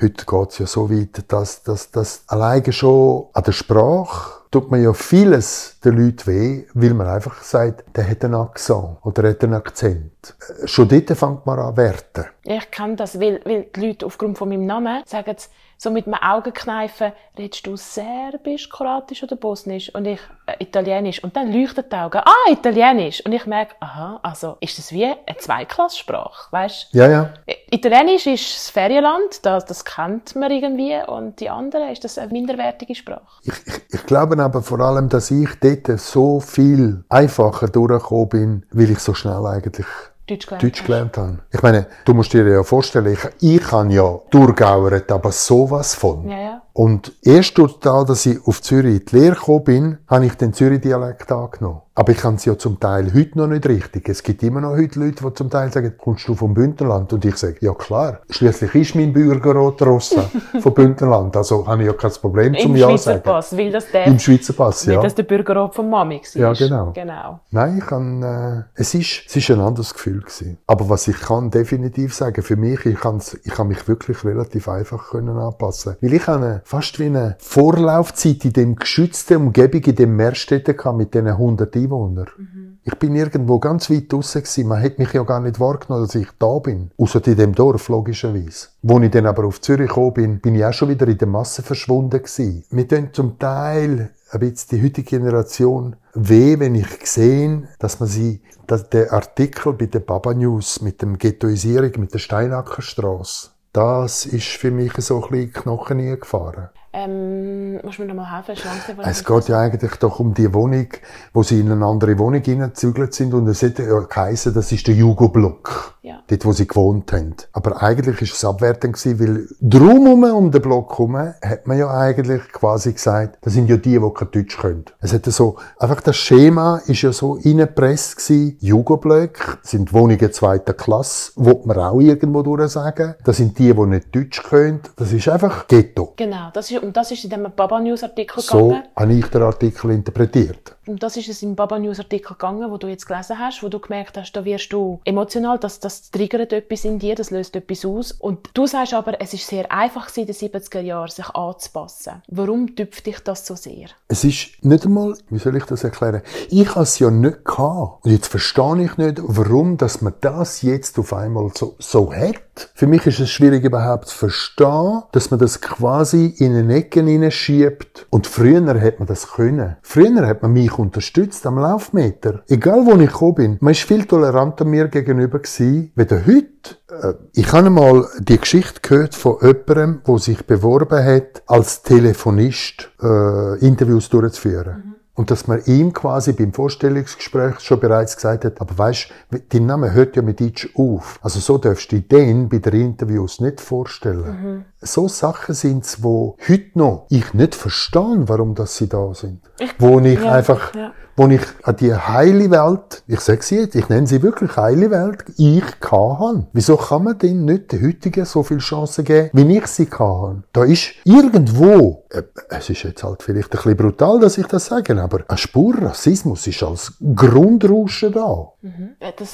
heute geht's ja so weit, dass, dass, dass alleine schon an der Sprache tut man ja vieles den Leuten weh, weil man einfach sagt, der hat einen Akzent oder hat einen Akzent. Schon dort fängt man an werten. Ich kenne das, weil, weil die Leute aufgrund von meinem Namen sagen, so mit dem Augenkneifen, redest du Serbisch, Kroatisch oder Bosnisch? Und ich, äh, Italienisch. Und dann leuchtet die Augen, ah, Italienisch. Und ich merke, aha, also, ist das wie eine Zweiklassprache, weißt? Ja, ja. Italienisch ist das Ferienland, das, das kennt man irgendwie. Und die andere, ist das eine minderwertige Sprache? Ich, ich, ich glaube aber vor allem, dass ich dort so viel einfacher durchgekommen bin, weil ich so schnell eigentlich Deutsch gelernt, Deutsch gelernt habe. Ich meine, du musst dir ja vorstellen, ich, ich habe ja durchgauert, aber sowas von. Ja, ja. Und erst durch das, dass ich auf Zürich in die Lehre gekommen bin, habe ich den Zürich-Dialekt angenommen. Aber ich kann es ja zum Teil heute noch nicht richtig. Es gibt immer noch heute Leute, die zum Teil sagen, kommst du vom Bündnerland? Und ich sage, ja klar. Schließlich ist mein Bürgerrat Rossa vom Bündnerland. Also habe ich ja kein Problem zum Ja sagen. Pass, weil das der, Im Schweizer Pass, ja. Weil das der Bürgerrat von Mami war. Ja, genau. genau. Nein, ich kann, äh, es ist, es ist ein anderes Gefühl gewesen. Aber was ich kann definitiv sagen, für mich, ich kann, ich kann mich wirklich relativ einfach können anpassen. Weil ich habe fast wie eine Vorlaufzeit in dem geschützten Umgebung, in dem Meerstädten mit diesen 100 Einwohnern. Mhm. Ich bin irgendwo ganz weit draussen gewesen. Man hat mich ja gar nicht wahrgenommen, dass ich da bin. Außer in dem Dorf, logischerweise. Wo ich dann aber auf Zürich gekommen bin, bin ich auch schon wieder in der Masse verschwunden gewesen. Wir tun zum Teil ein bisschen die heutige Generation weh, wenn ich sehe, dass man sie, dass der Artikel bei der Baba News mit dem Ghettoisierung, mit der Steinackerstraße, das ist für mich so ein bisschen Knochen gefahren. Ähm, musst du mir noch mal helfen? Es geht ja eigentlich doch um die Wohnung, wo sie in eine andere Wohnung hineingezügelt sind und es hätte ja geheißen, das ist der Jugo-Block. Ja. Dort, wo sie gewohnt haben. Aber eigentlich ist es abwertend gewesen, weil drumherum um den Block herum hat man ja eigentlich quasi gesagt, das sind ja die, die kein Deutsch können. Es hätte so, einfach das Schema ist ja so reingepresst gewesen. Jugo-Block sind Wohnungen zweiter Klasse, wo man auch irgendwo durch sagen. Das sind die, die nicht Deutsch können. Das ist einfach Ghetto. Genau, das ist und das ist in dem Baba News Artikel so gegangen. So habe ich den Artikel interpretiert. Und das ist es im Baba News Artikel gegangen, wo du jetzt gelesen hast, wo du gemerkt hast, da wirst du emotional, dass das triggert etwas in dir, das löst etwas aus. Und du sagst aber, es ist sehr einfach in den 70er Jahren, sich anzupassen. Warum tüpft dich das so sehr? Es ist nicht einmal, wie soll ich das erklären? Ich habe es ja nicht gehabt. Und jetzt verstehe ich nicht, warum, dass man das jetzt auf einmal so, so hat. Für mich ist es schwierig überhaupt zu verstehen, dass man das quasi in eine Ecke hineinschiebt. Und früher hat man das können. Früher hat man mich unterstützt am Laufmeter. Egal wo ich gekommen bin. Man ist viel toleranter mir gegenüber gewesen, heute. Äh, ich habe mal die Geschichte gehört von jemandem, der sich beworben hat, als Telefonist äh, Interviews durchzuführen. Mhm. Und dass man ihm quasi beim Vorstellungsgespräch schon bereits gesagt hat, aber weißt, dein Name hört ja mit Deutsch auf. Also so darfst du den bei den Interviews nicht vorstellen. Mhm. So Sachen sind's, wo heute noch ich nicht verstehe, warum dass sie da sind. Ich, wo ich ja, einfach, ja wo ich an die heile Welt, ich sage sie jetzt, ich nenne sie wirklich heile Welt, ich kann Wieso kann man denn nicht den heutigen so viel Chancen geben, wie ich sie kann? Da ist irgendwo, äh, es ist jetzt halt vielleicht ein bisschen brutal, dass ich das sage, aber eine Spur Rassismus ist als Grundrauschen da. Mhm.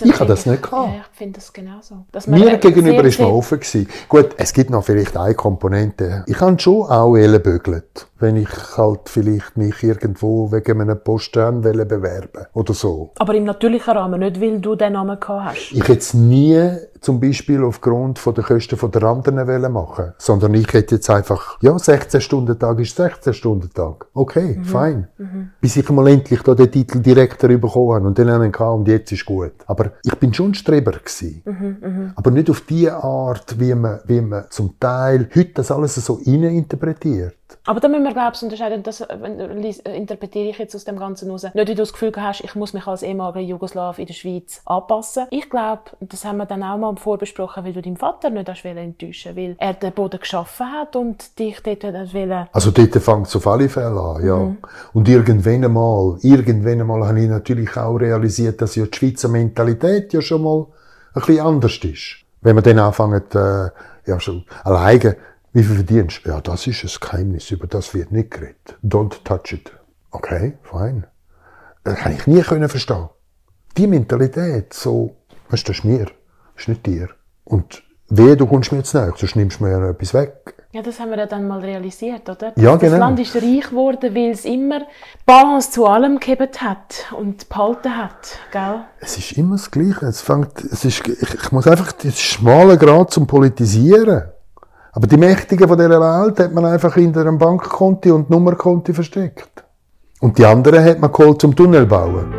Ich habe das nicht gehabt. Ja, ich finde das genauso. Mir gegenüber sehr, ist man offen gewesen. Gut, es gibt noch vielleicht eine Komponente. Ich habe schon auch ellenbögelt wenn ich halt vielleicht mich irgendwo wegen einem Posten bewerben oder so. Aber im natürlichen Rahmen, nicht weil du den Namen gehabt hast? Ich hätte es nie zum Beispiel aufgrund von der Kosten von der anderen wollen machen, sondern ich hätte jetzt einfach, ja, 16 Stunden Tag ist 16 Stunden Tag. Okay, mhm. fein. Mhm. Bis ich mal endlich da den Titel Direktor bekommen habe und dann einen hatte und jetzt ist gut. Aber ich bin schon Streber gewesen. Mhm, mh. Aber nicht auf die Art, wie man, wie man zum Teil heute das alles so interpretiert. Aber da müssen wir, glaube ich, unterscheiden, das äh, interpretiere ich jetzt aus dem Ganzen raus. Nicht, wie du das Gefühl hast, ich muss mich als ehemaliger Jugoslaw in der Schweiz anpassen. Ich glaube, das haben wir dann auch mal vorbesprochen, weil du deinen Vater nicht hast enttäuschen weil er den Boden geschaffen hat und dich dort wollen. Also dort fängt es auf alle Fälle an, ja. Mhm. Und irgendwann einmal, irgendwann einmal habe ich natürlich auch realisiert, dass ja die Schweizer Mentalität ja schon mal ein bisschen anders ist. Wenn man dann anfängt, äh, ja, schon alleine wie viel verdienst du? Ja, das ist ein Geheimnis, über das wird nicht geredet. Don't touch it. Okay, fine. Das habe ich nie können verstehen. Die Mentalität, so, weißt du, das ist mir, das ist nicht dir. Und wehe, du kommst mir jetzt nach, sonst nimmst du mir ja etwas weg. Ja, das haben wir ja dann mal realisiert, oder? Ja, genau. Das Land ist reich geworden, weil es immer Balance zu allem gegeben hat und behalten hat, gell? Es ist immer das Gleiche. Es fängt, es ist, ich, ich muss einfach das schmale Grad zum Politisieren. Aber die Mächtigen von dieser Welt hat man einfach hinter einem Bankkonti und Nummerkonti versteckt. Und die anderen hat man geholt zum Tunnel bauen.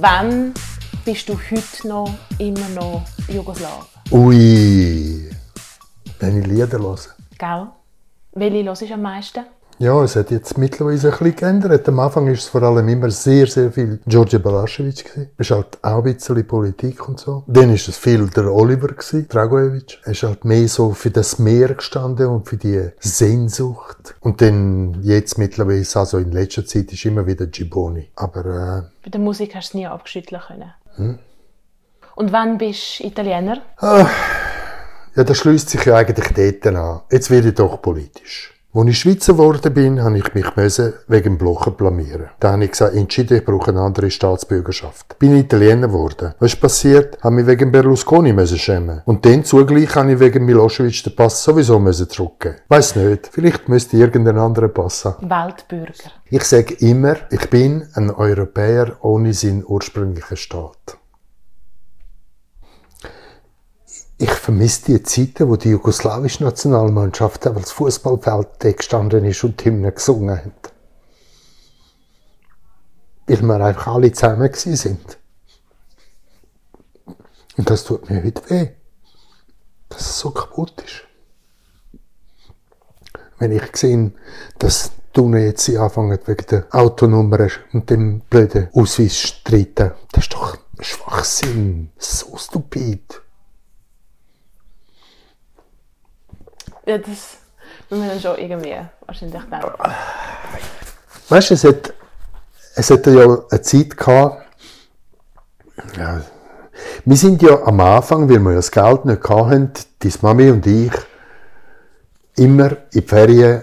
Wann bist du heute noch immer noch Jugoslaw? Ui, wenn ich Lieder höre. Gell? Welche hörst du am meisten? Ja, es hat jetzt mittlerweile ein bisschen geändert. Am Anfang war es vor allem immer sehr, sehr viel George Balaschewitsch gewesen. Es halt auch ein bisschen Politik und so. Dann war es viel der Oliver gewesen, Dragojevic. Er ist halt mehr so für das Meer gestanden und für die Sehnsucht. Und dann jetzt mittlerweile, also in letzter Zeit, ist immer wieder Giboni. Aber, äh, Bei der Musik hast du es nie abgeschütteln können. Hm? Und wann bist du Italiener? Ah, ja, das schließt sich ja eigentlich dort an. Jetzt werde ich doch politisch. Als ich Schweizer geworden bin, habe ich mich wegen dem Blochen blamieren. Da habe ich gesagt, entschieden, ich brauche eine andere Staatsbürgerschaft. Bin Italiener geworden. Was ist passiert? Habe mich wegen Berlusconi müssen schämen. Und dann zugleich habe ich wegen Milosevic den Pass sowieso müssen zurückgeben. Weiss nicht. Vielleicht müsste irgendein anderer Pass haben. Weltbürger. Ich sage immer, ich bin ein Europäer ohne seinen ursprünglichen Staat. Ich vermisse die Zeiten, wo die jugoslawische Nationalmannschaft auf das Fußballfeld gestanden ist und Hymnen gesungen hat. Weil wir einfach alle zusammen sind. Und das tut mir heute weh. Dass es so kaputt ist. Wenn ich sehe, dass die jetzt anfangen wegen der Autonummer und dem blöden Ausweis streiten, das ist doch Schwachsinn. So stupid. Ja, das müssen wir dann schon irgendwie wahrscheinlich dann. Weißt du, es hat, es hat ja eine Zeit gehabt, ja, wir sind ja am Anfang, weil wir ja das Geld nicht hatten, die Mami und ich, immer in die Ferien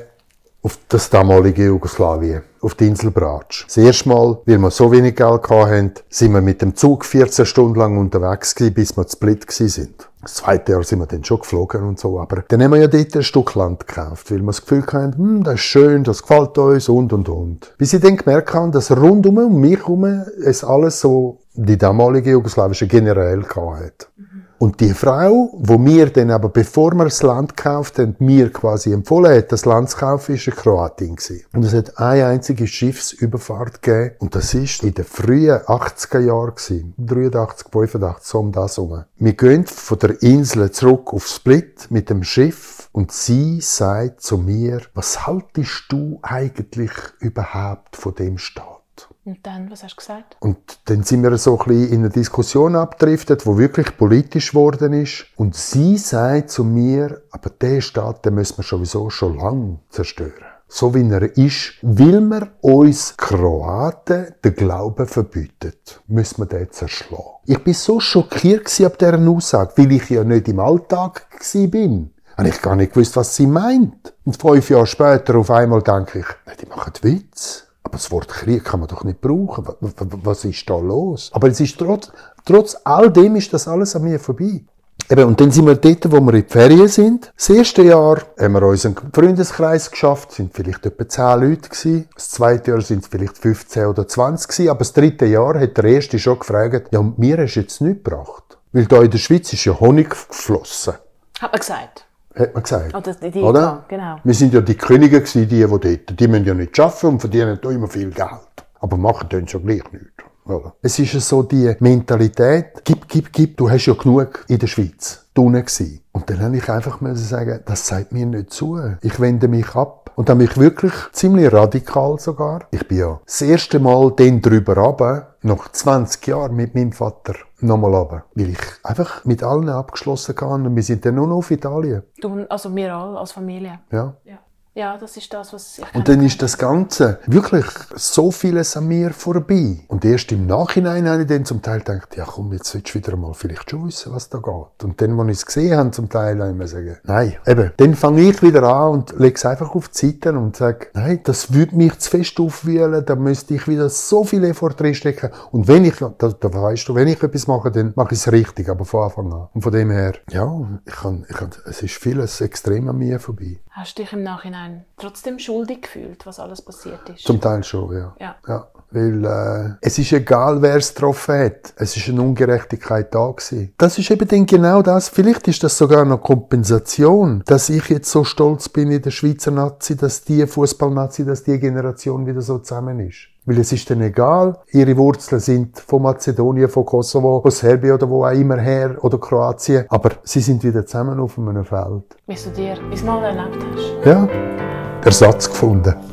auf das damalige Jugoslawien, auf die Insel Bratsch. Das erste Mal, weil wir so wenig Geld hatten, sind wir mit dem Zug 14 Stunden lang unterwegs gewesen, bis wir zu Split sind. Das zweite Jahr sind wir dann schon geflogen und so, aber dann haben wir ja dort ein Stück Land gekauft, weil wir das Gefühl hatten, hm, das ist schön, das gefällt uns und und und. Bis ich dann gemerkt habe, dass rundum um mich herum es alles so die damalige jugoslawische Generäle hat. Und die Frau, wo mir dann aber, bevor wir das Land gekauft haben, mir quasi empfohlen hat, das Land zu kaufen, ist eine Kroatin gewesen. Und es hat eine einzige Schiffsüberfahrt gegeben. Und das ist in den frühen 80er Jahren gewesen. 83, 85, so um das herum. Wir gehen von der Insel zurück auf Split mit dem Schiff und sie sagt zu mir, was haltest du eigentlich überhaupt von dem Staat? Und dann, was hast du gesagt? Und dann sind wir so ein bisschen in eine Diskussion abgedriftet, wo wirklich politisch geworden ist. Und sie sagt zu mir, aber der Staat, den müssen wir sowieso schon lange zerstören. So wie er ist, will man uns Kroaten den Glauben verbieten, müssen wir den zerschlagen. Ich bin so schockiert ab dieser Aussage, weil ich ja nicht im Alltag bin. Und ich gar nicht gewusst, was sie meint. Und fünf Jahre später auf einmal denke ich, die machen Witz. Aber das Wort Krieg kann man doch nicht brauchen. Was ist da los? Aber es ist trotz, trotz all dem ist das alles an mir vorbei. Eben, und dann sind wir dort, wo wir in die Ferien sind. Das erste Jahr haben wir unseren Freundeskreis geschafft, sind vielleicht etwa 10 Leute gewesen. Das zweite Jahr sind es vielleicht 15 oder 20 gewesen. Aber das dritte Jahr hat der erste schon gefragt, ja, mir hast du jetzt nichts gebracht. Weil da in der Schweiz ist ja Honig geflossen. Hat man gesagt. Hat man gesagt. Oder die, die Oder? genau. Wir sind ja die Könige gewesen, die, die dort, die müssen ja nicht arbeiten und verdienen da immer viel Geld. Aber machen tun sie ja gleich nichts. Oder? Es ist ja so die Mentalität, gib, gib, gib, du hast ja genug in der Schweiz. Unten gewesen. Und dann habe ich einfach müssen sagen, das sagt mir nicht zu. Ich wende mich ab. Und dann bin ich wirklich ziemlich radikal sogar. Ich bin ja das erste Mal dann drüber runter, nach 20 Jahren mit meinem Vater nochmal runter. Weil ich einfach mit allen abgeschlossen kann und wir sind dann nur noch auf Italien. Du, also wir alle als Familie. Ja. Ja. Ja, das ist das, was ich Und dann ist das Ganze wirklich so vieles an mir vorbei. Und erst im Nachhinein habe ich dann zum Teil gedacht, ja komm, jetzt solltest du wieder mal vielleicht schon wissen, was da geht. Und dann, als ich es gesehen habe, zum Teil, habe ich mir sagen, nein, eben, dann fange ich wieder an und lege es einfach auf die Seite und sage, nein, das würde mich zu fest aufwühlen, da müsste ich wieder so viel Effort drinstecken. Und wenn ich, da, da weißt du, wenn ich etwas mache, dann mache ich es richtig, aber von Anfang an. Und von dem her, ja, ich kann, ich kann, es ist vieles extrem an mir vorbei. Hast du dich im Nachhinein trotzdem schuldig gefühlt, was alles passiert ist? Zum Teil schon, ja. Ja. ja. Weil äh, es ist egal, wer es getroffen hat. Es ist eine Ungerechtigkeit da gewesen. Das ist eben dann genau das. Vielleicht ist das sogar noch Kompensation, dass ich jetzt so stolz bin in der Schweizer Nazi, dass die Fußballnazi, dass die Generation wieder so zusammen ist. Weil es ist dann egal, ihre Wurzeln sind von Mazedonien, von Kosovo, von Serbien oder wo auch immer her, oder Kroatien. Aber sie sind wieder zusammen auf einem Feld. Wie du dir es mal erlebt hast. Ja, Ersatz gefunden.